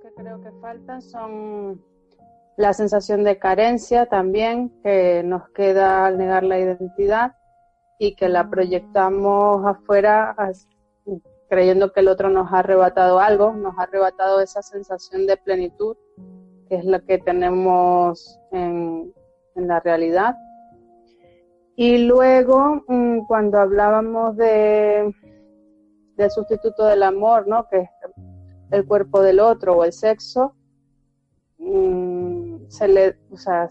que creo que faltan son la sensación de carencia también que nos queda al negar la identidad y que la proyectamos afuera creyendo que el otro nos ha arrebatado algo, nos ha arrebatado esa sensación de plenitud que es la que tenemos en, la realidad. Y luego, mm, cuando hablábamos de, del sustituto del amor, ¿no? que es el cuerpo del otro o el sexo, mm, se le, o sea,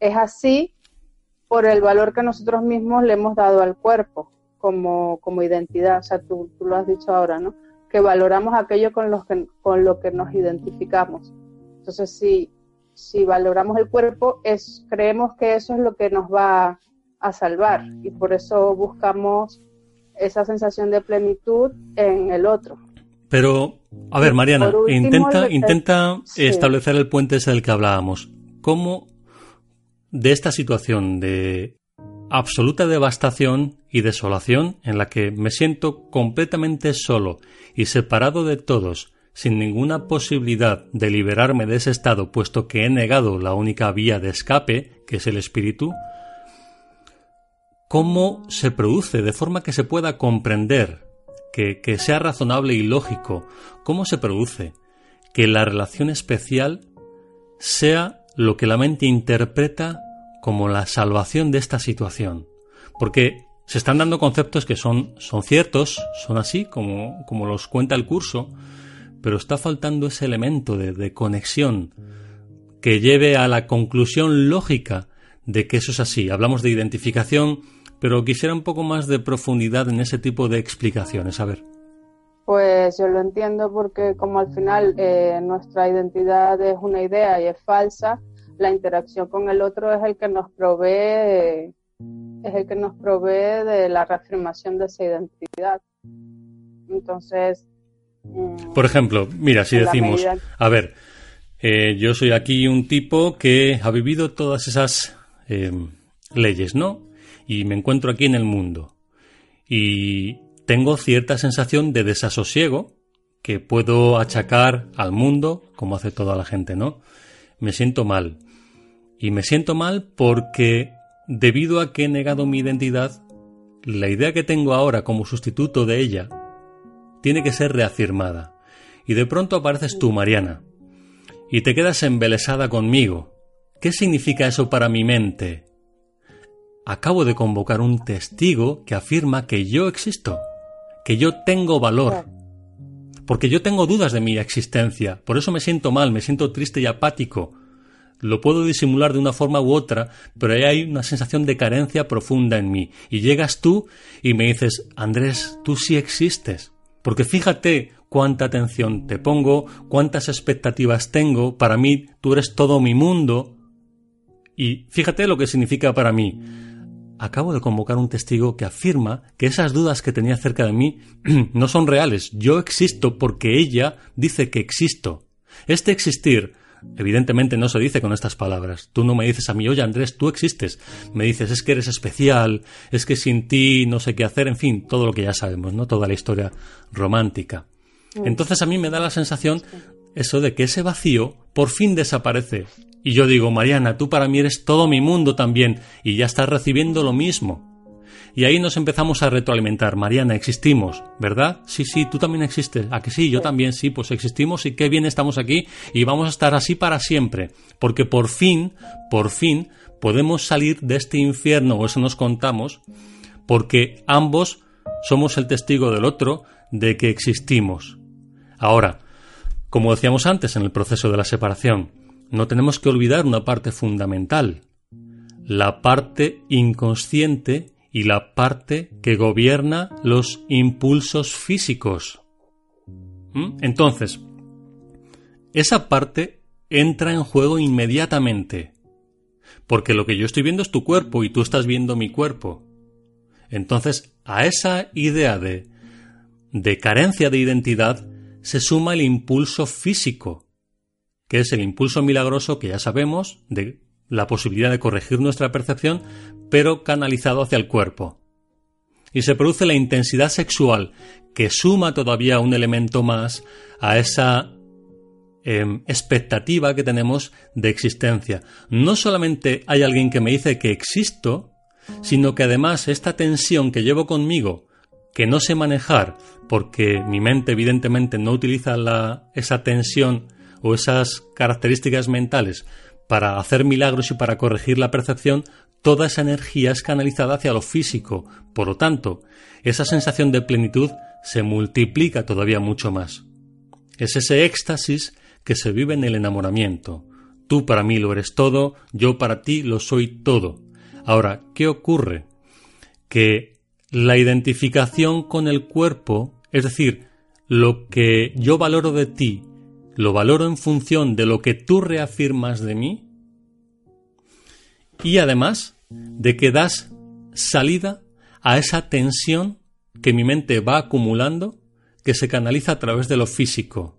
es así por el valor que nosotros mismos le hemos dado al cuerpo como, como identidad. O sea, tú, tú, lo has dicho ahora, ¿no? Que valoramos aquello con, los que, con lo que nos identificamos. Entonces, si, si valoramos el cuerpo, es, creemos que eso es lo que nos va a salvar y por eso buscamos esa sensación de plenitud en el otro. Pero, a ver, Mariana, intenta, intenta establecer el puente ese del que hablábamos. ¿Cómo de esta situación de absoluta devastación y desolación en la que me siento completamente solo y separado de todos sin ninguna posibilidad de liberarme de ese estado, puesto que he negado la única vía de escape, que es el espíritu, ¿cómo se produce de forma que se pueda comprender, que, sea razonable y lógico, cómo se produce que la relación especial sea lo que la mente interpreta como la salvación de esta situación? Porque se están dando conceptos que son, son ciertos, son así, como, como los cuenta el curso, pero está faltando ese elemento de, conexión que lleve a la conclusión lógica de que eso es así. Hablamos de identificación, pero quisiera un poco más de profundidad en ese tipo de explicaciones. A ver. Pues yo lo entiendo porque como al final eh, nuestra identidad es una idea y es falsa, la interacción con el otro es el que nos provee es el que nos provee de la reafirmación de esa identidad. Entonces, por ejemplo, mira, si decimos, a ver, eh, yo soy aquí un tipo que ha vivido todas esas eh, leyes, ¿no? Y me encuentro aquí en el mundo. Y tengo cierta sensación de desasosiego que puedo achacar al mundo, como hace toda la gente, ¿no? Me siento mal. Y me siento mal porque, debido a que he negado mi identidad, la idea que tengo ahora como sustituto de ella tiene que ser reafirmada. Y de pronto apareces tú, Mariana, y te quedas embelesada conmigo. ¿Qué significa eso para mi mente? Acabo de convocar un testigo que afirma que yo existo, que yo tengo valor, porque yo tengo dudas de mi existencia, por eso me siento mal, me siento triste y apático. Lo puedo disimular de una forma u otra, pero ahí hay una sensación de carencia profunda en mí. Y llegas tú y me dices, Andrés, tú sí existes. Porque fíjate cuánta atención te pongo, cuántas expectativas tengo, para mí tú eres todo mi mundo. Y fíjate lo que significa para mí. Acabo de convocar un testigo que afirma que esas dudas que tenía acerca de mí no son reales. Yo existo porque ella dice que existo. Este existir Evidentemente no se dice con estas palabras. Tú no me dices a mí, oye Andrés, tú existes. Me dices, es que eres especial, es que sin ti no sé qué hacer, en fin, todo lo que ya sabemos, ¿no? Toda la historia romántica. Entonces a mí me da la sensación eso de que ese vacío por fin desaparece. Y yo digo, Mariana, tú para mí eres todo mi mundo también, y ya estás recibiendo lo mismo. Y ahí nos empezamos a retroalimentar. Mariana, existimos, ¿verdad? Sí, sí, tú también existes. ¿A que sí? Yo también sí, pues existimos y qué bien estamos aquí y vamos a estar así para siempre. Porque por fin, por fin, podemos salir de este infierno, o eso nos contamos, porque ambos somos el testigo del otro de que existimos. Ahora, como decíamos antes en el proceso de la separación, no tenemos que olvidar una parte fundamental, la parte inconsciente y la parte que gobierna los impulsos físicos. ¿Mm? Entonces, esa parte entra en juego inmediatamente, porque lo que yo estoy viendo es tu cuerpo y tú estás viendo mi cuerpo. Entonces, a esa idea de, de carencia de identidad se suma el impulso físico, que es el impulso milagroso que ya sabemos de la posibilidad de corregir nuestra percepción, pero canalizado hacia el cuerpo. Y se produce la intensidad sexual, que suma todavía un elemento más a esa em, expectativa que tenemos de existencia. No solamente hay alguien que me dice que existo, sino que además esta tensión que llevo conmigo, que no sé manejar, porque mi mente evidentemente no utiliza la, esa tensión esas características mentales para hacer milagros y para corregir la percepción, toda esa energía es canalizada hacia lo físico. Por lo tanto, esa sensación de plenitud se multiplica todavía mucho más. Es ese éxtasis que se vive en el enamoramiento. Tú para mí lo eres todo, yo para ti lo soy todo. Ahora, ¿qué ocurre? Que la identificación con el cuerpo, es decir, lo que yo valoro de ti, lo valoro en función de lo que tú reafirmas de mí, y además de que das salida a esa tensión que mi mente va acumulando, que se canaliza a través de lo físico.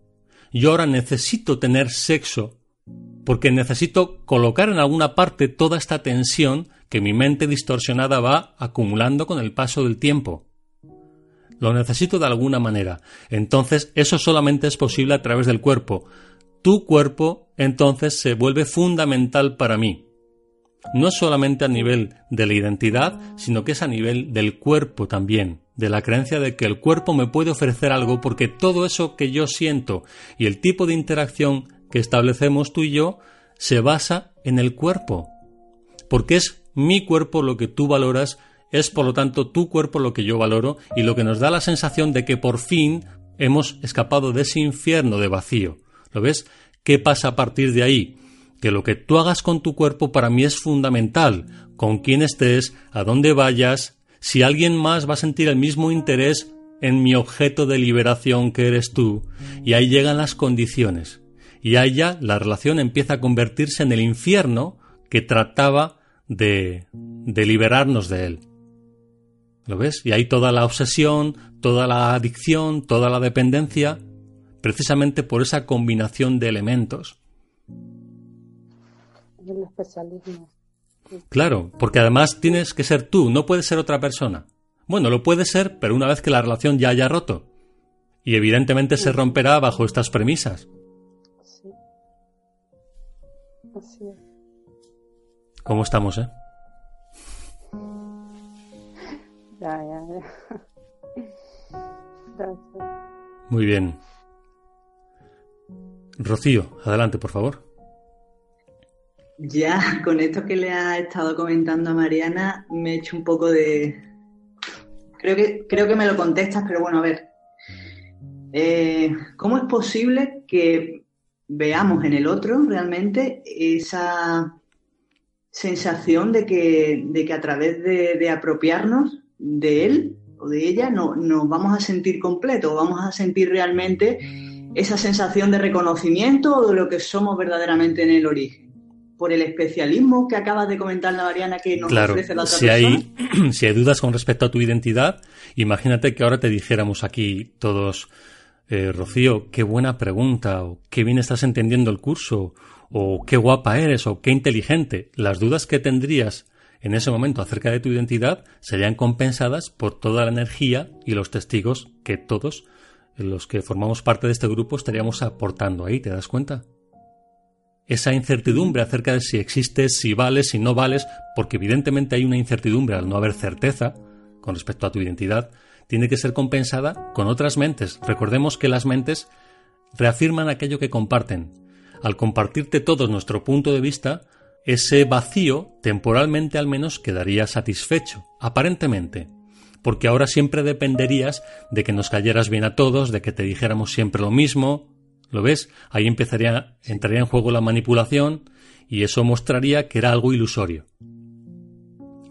Yo ahora necesito tener sexo porque necesito colocar en alguna parte toda esta tensión que mi mente distorsionada va acumulando con el paso del tiempo. Lo necesito de alguna manera. Entonces eso solamente es posible a través del cuerpo. Tu cuerpo entonces se vuelve fundamental para mí. No solamente a nivel de la identidad, sino que es a nivel del cuerpo también, de la creencia de que el cuerpo me puede ofrecer algo porque todo eso que yo siento y el tipo de interacción que establecemos tú y yo se basa en el cuerpo. Porque es mi cuerpo lo que tú valoras, es por lo tanto tu cuerpo lo que yo valoro y lo que nos da la sensación de que por fin hemos escapado de ese infierno de vacío. ¿Lo ves? ¿Qué pasa a partir de ahí? Que lo que tú hagas con tu cuerpo para mí es fundamental, con quién estés, a dónde vayas, si alguien más va a sentir el mismo interés en mi objeto de liberación que eres tú, y ahí llegan las condiciones. Y ahí ya la relación empieza a convertirse en el infierno que trataba de, de liberarnos de él. ¿Lo ves? Y hay toda la obsesión, toda la adicción, toda la dependencia, precisamente por esa combinación de elementos. El especialismo. Claro, porque además tienes que ser tú, no puedes ser otra persona. Bueno, lo puede ser, pero una vez que la relación ya haya roto. Y evidentemente se romperá bajo estas premisas. Sí. Así es. ¿Cómo estamos, eh? Ya, ya, ya. Muy bien. Rocío, adelante, por favor. Ya, con esto que le ha estado comentando a Mariana, me he hecho un poco de. Creo que, creo que me lo contestas, pero bueno, a ver. Eh, ¿Cómo es posible que veamos en el otro realmente esa sensación de que, de que a través de, apropiarnos de él o de ella no, nos vamos a sentir completos, vamos a sentir realmente esa sensación de reconocimiento o de lo que somos verdaderamente en el origen. Por el especialismo que acabas de comentar, la Mariana, que nos ofrece la otra si Hay, si hay dudas con respecto a tu identidad, imagínate que ahora te dijéramos aquí todos, eh, Rocío, qué buena pregunta, o qué bien estás entendiendo el curso, o qué guapa eres o qué inteligente, las dudas que tendrías en ese momento acerca de tu identidad serían compensadas por toda la energía y los testigos que todos los que formamos parte de este grupo estaríamos aportando ahí, ¿te das cuenta? Esa incertidumbre acerca de si existes, si vales, si no vales, porque evidentemente hay una incertidumbre al no haber certeza con respecto a tu identidad, tiene que ser compensada con otras mentes. Recordemos que las mentes reafirman aquello que comparten, al compartirte todos nuestro punto de vista, ese vacío, temporalmente al menos, quedaría satisfecho, aparentemente, porque ahora siempre dependerías de que nos cayeras bien a todos, de que te dijéramos siempre lo mismo. ¿Lo ves? Ahí empezaría, entraría en juego la manipulación y eso mostraría que era algo ilusorio.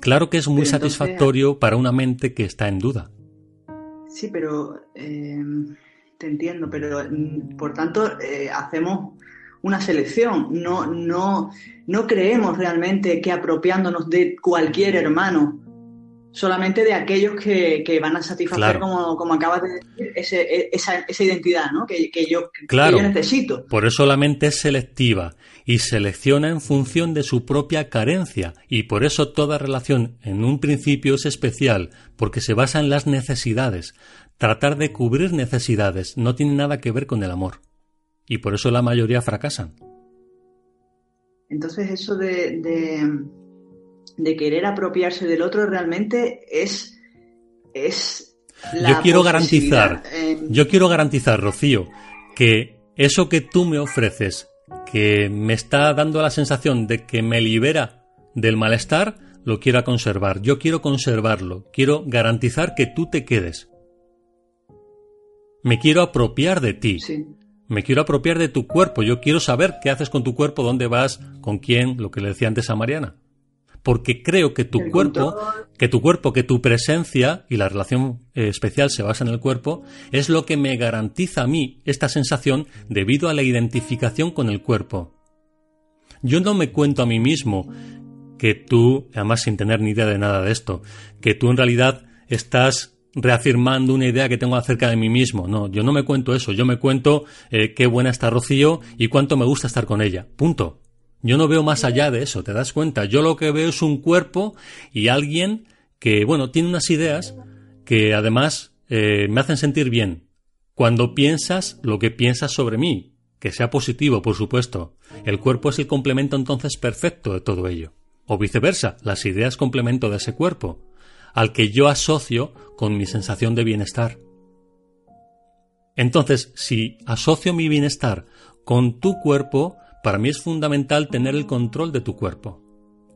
Claro que es muy satisfactorio para una mente que está en duda. Sí, pero eh, te entiendo, pero mm, por tanto eh, hacemos una selección. No, no, no creemos realmente que apropiándonos de cualquier hermano, solamente de aquellos que, van a satisfacer, como, como, acabas de decir, ese, esa, esa, identidad ¿no? que, yo, claro, necesito. Por eso la mente es selectiva y selecciona en función de su propia carencia y por eso toda relación en un principio es especial porque se basa en las necesidades. Tratar de cubrir necesidades no tiene nada que ver con el amor. Y por eso la mayoría fracasan. Entonces eso de, de, querer apropiarse del otro realmente es... es yo quiero garantizar, yo quiero garantizar, Rocío, que eso que tú me ofreces, que me está dando la sensación de que me libera del malestar, lo quiero conservar. Yo quiero conservarlo. Quiero garantizar que tú te quedes. Me quiero apropiar de ti. Me quiero apropiar de tu cuerpo. Yo quiero saber qué haces con tu cuerpo, dónde vas, con quién, lo que le decía antes a Mariana. Porque creo que tu cuerpo, que tu cuerpo, que tu presencia y la relación eh, especial se basa en el cuerpo, es lo que me garantiza a mí esta sensación debido a la identificación con el cuerpo. Yo no me cuento a mí mismo que tú, además sin tener ni idea de nada de esto, que tú en realidad estás reafirmando una idea que tengo acerca de mí mismo. No, yo no me cuento eso, yo me cuento eh, qué buena está Rocío y cuánto me gusta estar con ella. Punto. Yo no veo más allá de eso, ¿te das cuenta? Yo lo que veo es un cuerpo y alguien que, bueno, tiene unas ideas que además eh, me hacen sentir bien. Cuando piensas lo que piensas sobre mí, que sea positivo, por supuesto. El cuerpo es el complemento entonces perfecto de todo ello o viceversa, las ideas complemento de ese cuerpo, al que yo asocio con mi sensación de bienestar. Entonces, si asocio mi bienestar con tu cuerpo, para mí es fundamental tener el control de tu cuerpo.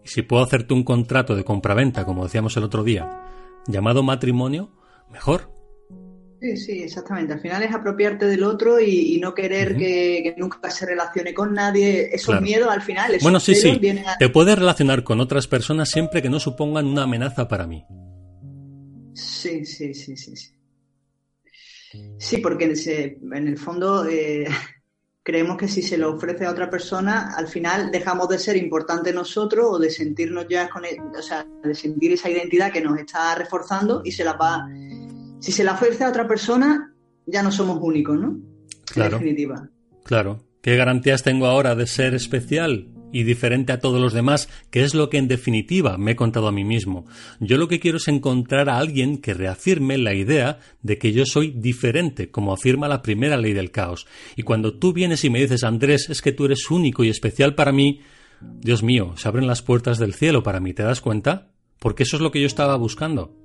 Y si puedo hacerte un contrato de compraventa, como decíamos el otro día, llamado matrimonio, mejor. Sí, sí, exactamente. Al final es apropiarte del otro y, no querer que, nunca se relacione con nadie. Esos miedos al final. bueno, sí, sí. Te puedes relacionar con otras personas siempre que no supongan una amenaza para mí. Sí, sí, sí, sí. Sí, porque en el fondo eh, creemos que si se lo ofrece a otra persona, al final dejamos de ser importantes nosotros o de sentirnos ya con, o sea, de sentir esa identidad que nos está reforzando y se la va si se la ofrece a otra persona, ya no somos únicos, ¿no? Claro. En definitiva. Claro. ¿Qué garantías tengo ahora de ser especial y diferente a todos los demás? ¿Qué es lo que en definitiva me he contado a mí mismo? Yo lo que quiero es encontrar a alguien que reafirme la idea de que yo soy diferente, como afirma la primera ley del caos. Y cuando tú vienes y me dices, Andrés, es que tú eres único y especial para mí, Dios mío, se abren las puertas del cielo para mí, ¿te das cuenta? Porque eso es lo que yo estaba buscando.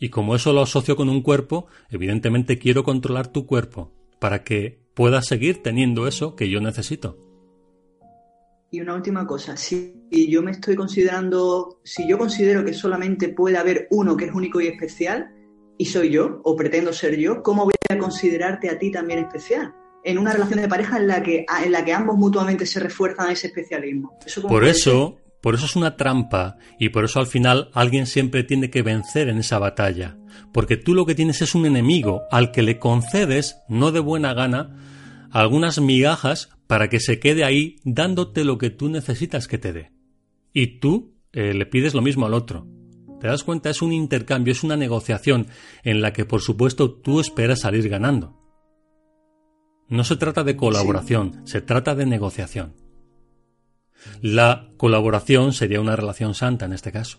Y como eso lo asocio con un cuerpo, evidentemente quiero controlar tu cuerpo para que puedas seguir teniendo eso que yo necesito. Y una última cosa, si yo me estoy considerando, si yo considero que solamente puede haber uno que es único y especial, y soy yo, o pretendo ser yo, ¿cómo voy a considerarte a ti también especial? En una relación de pareja en la que, en la que ambos mutuamente se refuerzan ese especialismo. Por eso, por eso es una trampa y por eso al final alguien siempre tiene que vencer en esa batalla, porque tú lo que tienes es un enemigo al que le concedes, no de buena gana, algunas migajas para que se quede ahí dándote lo que tú necesitas que te dé. Y tú eh, le pides lo mismo al otro. ¿Te das cuenta? Es un intercambio, es una negociación en la que por supuesto tú esperas salir ganando. No se trata de colaboración, se trata de negociación. La colaboración sería una relación santa en este caso.